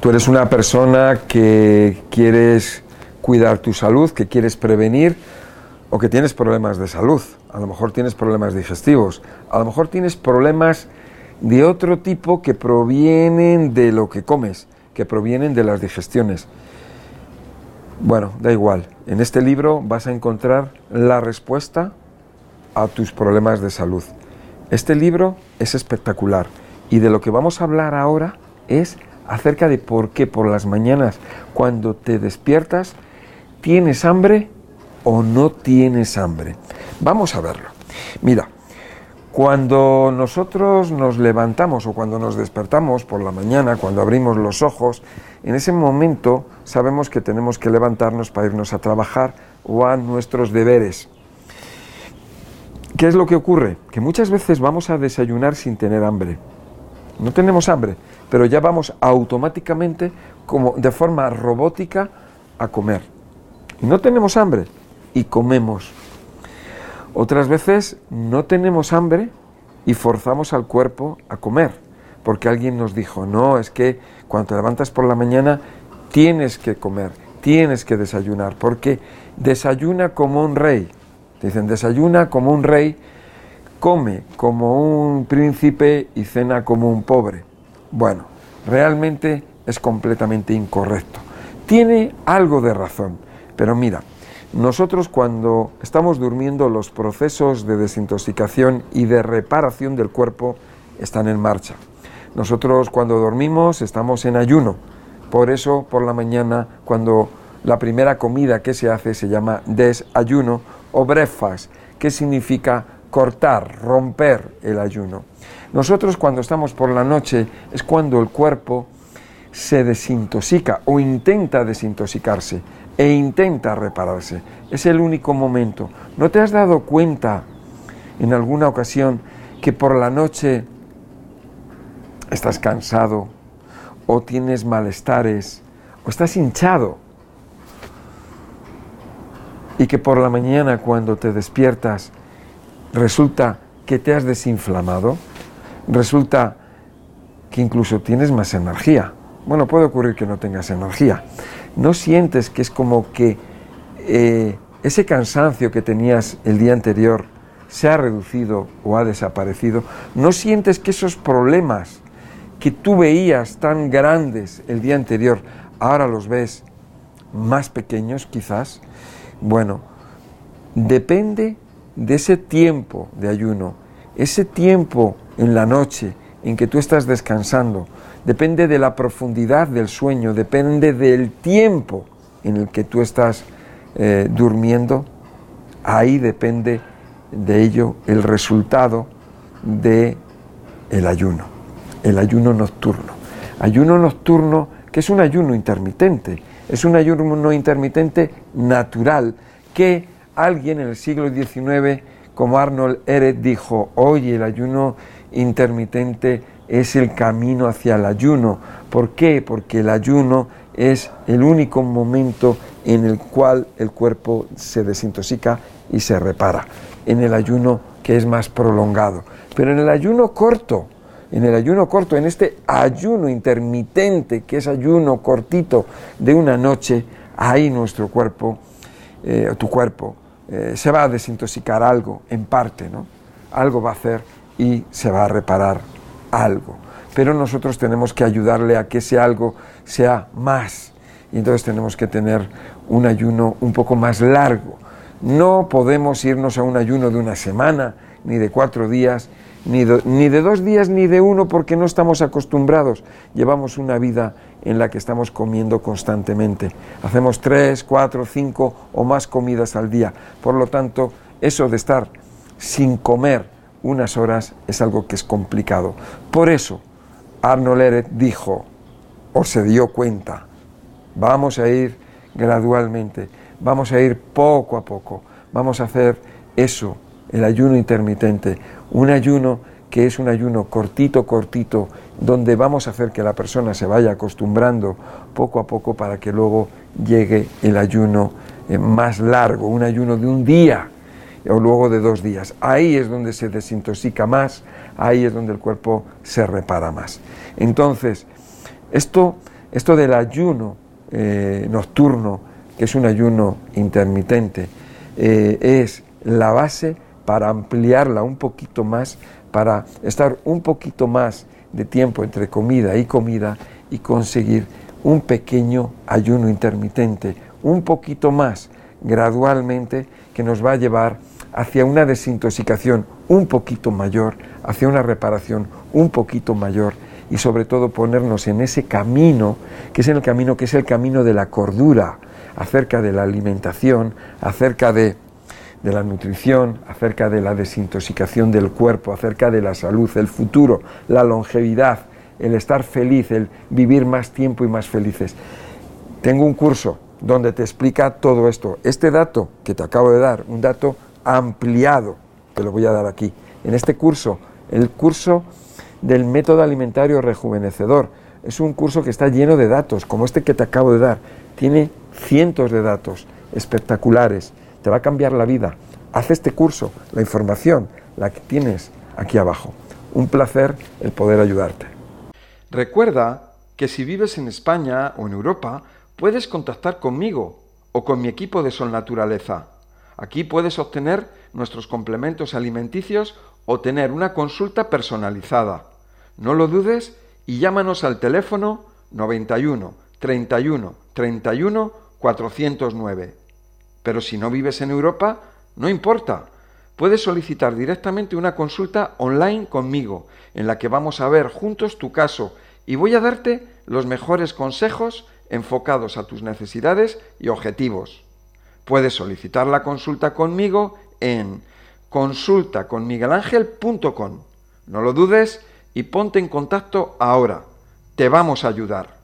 Tú eres una persona que quieres cuidar tu salud, que quieres prevenir o que tienes problemas de salud. A lo mejor tienes problemas digestivos, a lo mejor tienes problemas de otro tipo que provienen de lo que comes, que provienen de las digestiones. Bueno, da igual. En este libro vas a encontrar la respuesta a tus problemas de salud. Este libro es espectacular y de lo que vamos a hablar ahora es acerca de por qué por las mañanas cuando te despiertas tienes hambre o no tienes hambre. Vamos a verlo. Mira, cuando nosotros nos levantamos o cuando nos despertamos por la mañana, cuando abrimos los ojos, en ese momento sabemos que tenemos que levantarnos para irnos a trabajar o a nuestros deberes. ¿Qué es lo que ocurre? Que muchas veces vamos a desayunar sin tener hambre. No tenemos hambre, pero ya vamos automáticamente, como de forma robótica, a comer. No tenemos hambre y comemos. Otras veces no tenemos hambre y forzamos al cuerpo a comer, porque alguien nos dijo, no, es que cuando te levantas por la mañana tienes que comer, tienes que desayunar, porque desayuna como un rey. Dicen, desayuna como un rey, come como un príncipe y cena como un pobre. Bueno, realmente es completamente incorrecto. Tiene algo de razón, pero mira, nosotros cuando estamos durmiendo los procesos de desintoxicación y de reparación del cuerpo están en marcha. Nosotros cuando dormimos estamos en ayuno, por eso por la mañana cuando la primera comida que se hace se llama desayuno o breakfast, que significa cortar, romper el ayuno. Nosotros cuando estamos por la noche es cuando el cuerpo se desintoxica o intenta desintoxicarse e intenta repararse. Es el único momento. ¿No te has dado cuenta en alguna ocasión que por la noche estás cansado o tienes malestares o estás hinchado? Y que por la mañana cuando te despiertas resulta que te has desinflamado, resulta que incluso tienes más energía. Bueno, puede ocurrir que no tengas energía. ¿No sientes que es como que eh, ese cansancio que tenías el día anterior se ha reducido o ha desaparecido? ¿No sientes que esos problemas que tú veías tan grandes el día anterior, ahora los ves más pequeños quizás? Bueno, depende de ese tiempo de ayuno, ese tiempo en la noche en que tú estás descansando, depende de la profundidad del sueño, depende del tiempo en el que tú estás eh, durmiendo, ahí depende de ello el resultado de el ayuno, el ayuno nocturno. Ayuno nocturno que es un ayuno intermitente, es un ayuno intermitente natural que alguien en el siglo XIX, como Arnold Eret, dijo, oye, el ayuno intermitente es el camino hacia el ayuno. ¿Por qué? Porque el ayuno es el único momento en el cual el cuerpo se desintoxica y se repara. En el ayuno que es más prolongado. Pero en el ayuno corto, en el ayuno corto, en este ayuno intermitente, que es ayuno cortito de una noche, ahí nuestro cuerpo, eh, tu cuerpo, eh, se va a desintoxicar algo, en parte, ¿no? Algo va a hacer y se va a reparar algo. Pero nosotros tenemos que ayudarle a que ese algo sea más. Y entonces tenemos que tener un ayuno un poco más largo. No podemos irnos a un ayuno de una semana, ni de cuatro días, ni de, dos días, ni de uno, porque no estamos acostumbrados. Llevamos una vida en la que estamos comiendo constantemente. Hacemos tres, cuatro, cinco o más comidas al día. Por lo tanto, eso de estar sin comer unas horas es algo que es complicado. Por eso, Arnold Eret dijo, o se dio cuenta, vamos a ir gradualmente, vamos a ir poco a poco, vamos a hacer eso, el ayuno intermitente, un ayuno que es un ayuno cortito, cortito, donde vamos a hacer que la persona se vaya acostumbrando poco a poco para que luego llegue el ayuno eh, más largo, un ayuno de un día o luego de dos días. Ahí es donde se desintoxica más, ahí es donde el cuerpo se repara más. Entonces, esto Esto del ayuno eh, nocturno, que es un ayuno intermitente, eh, es la base para ampliarla un poquito más, para estar un poquito más de tiempo entre comida y comida y conseguir un pequeño ayuno intermitente, un poquito más gradualmente que nos va a llevar hacia una desintoxicación un poquito mayor, hacia una reparación un poquito mayor y sobre todo ponernos en ese camino, que es el camino que es el camino de la cordura, acerca de la alimentación, acerca de, de la nutrición, acerca de la desintoxicación del cuerpo, acerca de la salud, el futuro, la longevidad, el estar feliz, el vivir más tiempo y más felices. Tengo un curso donde te explica todo esto. Este dato que te acabo de dar, un dato ampliado, te lo voy a dar aquí. En este curso, el curso del método alimentario rejuvenecedor, es un curso que está lleno de datos, como este que te acabo de dar. Tiene cientos de datos espectaculares. Te va a cambiar la vida. Haz este curso, la información, la que tienes aquí abajo. Un placer el poder ayudarte. Recuerda que si vives en España o en Europa, puedes contactar conmigo o con mi equipo de Sol Naturaleza. Aquí puedes obtener nuestros complementos alimenticios o tener una consulta personalizada. No lo dudes y llámanos al teléfono 91 31 31 409. Pero si no vives en Europa, no importa. Puedes solicitar directamente una consulta online conmigo, en la que vamos a ver juntos tu caso y voy a darte los mejores consejos enfocados a tus necesidades y objetivos. Puedes solicitar la consulta conmigo en consultaconmiguelangel.com. No lo dudes y ponte en contacto ahora. Te vamos a ayudar.